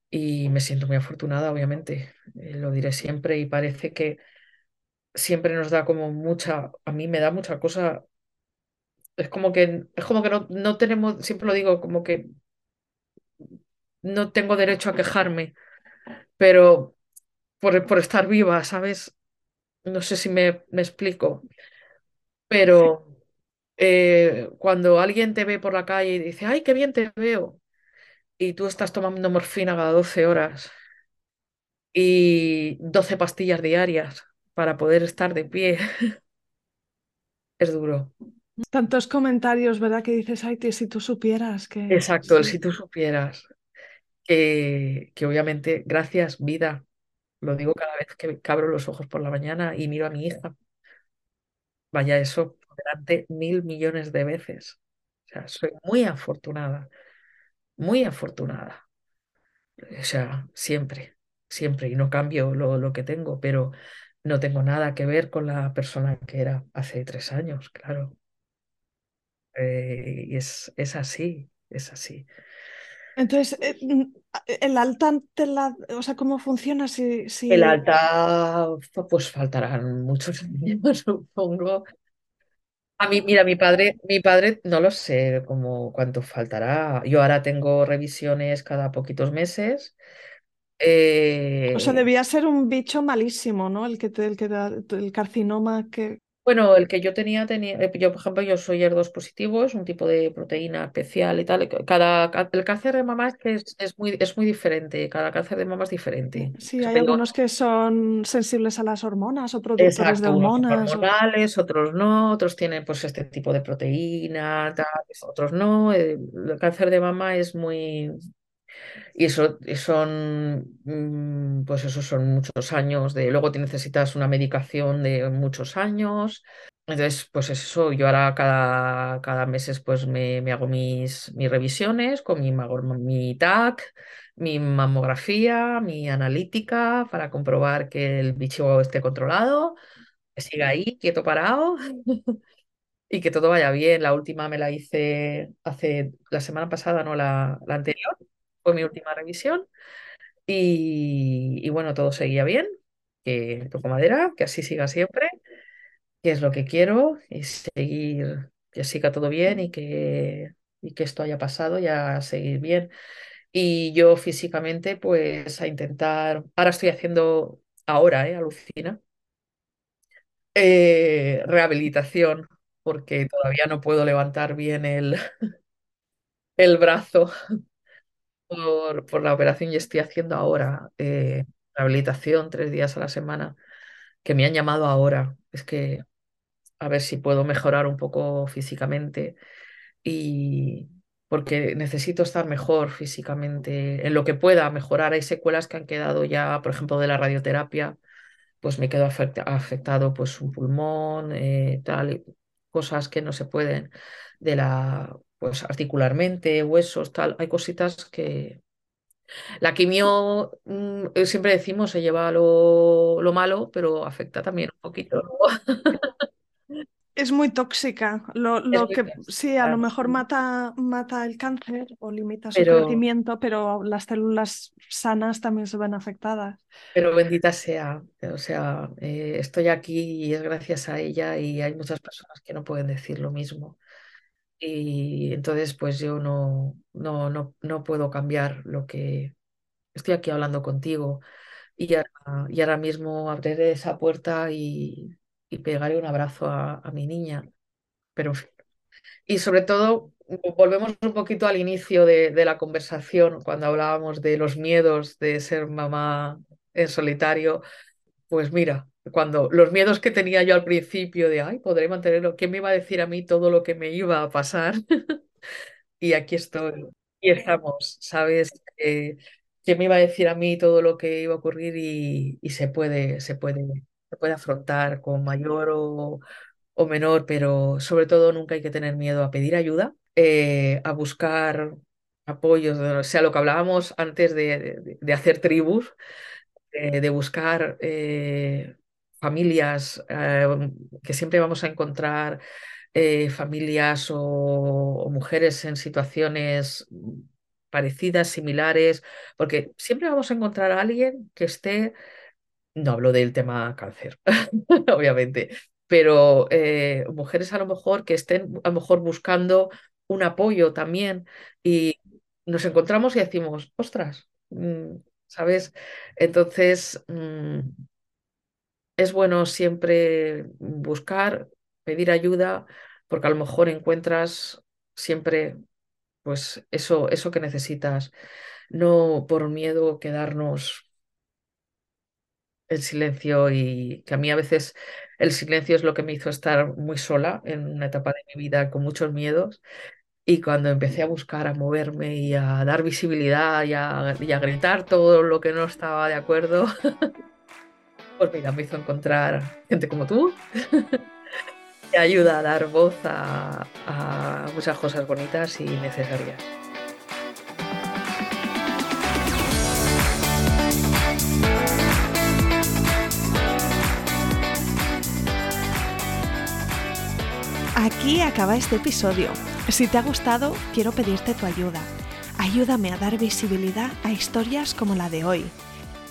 Y me siento muy afortunada, obviamente, eh, lo diré siempre y parece que siempre nos da como mucha, a mí me da mucha cosa, es como que, es como que no, no tenemos, siempre lo digo, como que no tengo derecho a quejarme, pero por, por estar viva, ¿sabes? No sé si me, me explico, pero eh, cuando alguien te ve por la calle y dice, ay, qué bien te veo, y tú estás tomando morfina cada 12 horas y 12 pastillas diarias para poder estar de pie, es duro. Tantos comentarios, ¿verdad? Que dices, ay, tío, si tú supieras que Exacto, el si tú supieras que, que obviamente, gracias, vida, lo digo cada vez que abro los ojos por la mañana y miro a mi hija, vaya eso delante mil millones de veces. O sea, soy muy afortunada, muy afortunada. O sea, siempre, siempre, y no cambio lo, lo que tengo, pero no tengo nada que ver con la persona que era hace tres años, claro. Eh, y es, es así, es así. Entonces, eh, mm, el alta te la, o sea, ¿cómo funciona si, El si, alta, pues faltarán muchos años, supongo. A mí, mira, mi padre, mi padre, no lo sé cómo cuánto faltará. Yo ahora tengo revisiones cada poquitos meses. o sea, Eh, debía ser un bicho malísimo, ¿no? El que te, el que da- el carcinoma que bueno, el que yo tenía, tenía, eh, yo por ejemplo, yo soy ER2 positivo, es un tipo de proteína especial y tal. Cada, ca- el cáncer de mama es es, es muy, es muy diferente, cada cáncer de mama es diferente. sí, Yo hay tengo algunos que son sensibles a las hormonas o productores de Exacto, hormonas. o- otros no, otros tienen pues este tipo de proteína, tal, otros no. El, el cáncer de mama es muy... Y eso son, mm, pues eso son muchos años de... Luego te necesitas una medicación de muchos años. Entonces, pues eso, yo ahora cada, cada pues me, me hago mis, mis revisiones con mi, mi TAC, mi mamografía, mi analítica para comprobar que el bicho esté controlado que siga ahí, quieto parado y que todo vaya bien. La última me la hice hace la semana pasada, no la, la anterior, fue mi última revisión y, bueno, todo seguía bien, que toco madera, que así siga siempre, que es lo que quiero y seguir, que siga todo bien y que, y que esto haya pasado y a seguir bien. Y yo físicamente, pues a intentar, ahora estoy haciendo, ahora, ¿eh? Alucina Eh, rehabilitación, porque todavía no puedo levantar bien el, el brazo por, la operación y estoy haciendo ahora eh, rehabilitación tres días a la semana, que me han llamado ahora. Es que a ver si puedo mejorar un poco físicamente y porque necesito estar mejor físicamente en lo que pueda mejorar. Hay secuelas que han quedado ya, por ejemplo, de la radioterapia pues me quedo afecta- afectado pues un pulmón, eh, tal, cosas que no se pueden de la, pues articularmente, huesos, tal. Hay cositas que la quimio mm, eh, siempre decimos se lleva lo, lo malo, pero afecta también un poquito. Es muy tóxica. Lo, lo que sí, a lo mejor mata, mata el cáncer o limita su pero, crecimiento, pero las células sanas también se ven afectadas. pero bendita sea. O sea, eh, estoy aquí y es gracias a ella y hay muchas personas que no pueden decir lo mismo. Y entonces, pues yo no, no, no, no puedo cambiar lo que estoy aquí hablando contigo. Y ahora, y ahora mismo abriré esa puerta y, y pegaré un abrazo a, a mi niña. Pero, y sobre todo, volvemos un poquito al inicio de, de la conversación, cuando hablábamos de los miedos de ser mamá en solitario. Pues mira, cuando los miedos que tenía yo al principio de, ay, podré mantenerlo, ¿quién me iba a decir a mí todo lo que me iba a pasar? Y aquí estoy. Y estamos, ¿sabes? Eh, ¿quién me iba a decir a mí todo lo que iba a ocurrir y, y se puede, se puede, se puede afrontar con mayor o, o menor, pero sobre todo nunca hay que tener miedo a pedir ayuda, eh, a buscar apoyos, o sea, lo que hablábamos antes de, de, hacer tribus, eh, de buscar eh, familias que siempre vamos a encontrar familias o, o, mujeres en situaciones parecidas, similares, porque siempre vamos a encontrar a alguien que esté, no hablo del tema cáncer, obviamente, pero eh, mujeres a lo mejor que estén a lo mejor buscando un apoyo también y nos encontramos y decimos, ostras, mm, ¿sabes? Entonces, mm, es bueno siempre buscar, pedir ayuda, porque a lo mejor encuentras siempre pues eso, eso que necesitas, no por miedo quedarnos el silencio y que a mí a veces el silencio es lo que me hizo estar muy sola en una etapa de mi vida con muchos miedos. Y cuando empecé a buscar, a moverme y a dar visibilidad y a, y a gritar todo lo que no estaba de acuerdo, pues mira, me hizo encontrar gente como tú que ayuda a dar voz a, a muchas cosas bonitas y necesarias. Aquí acaba este episodio. Si te ha gustado, quiero pedirte tu ayuda. Ayúdame a dar visibilidad a historias como la de hoy.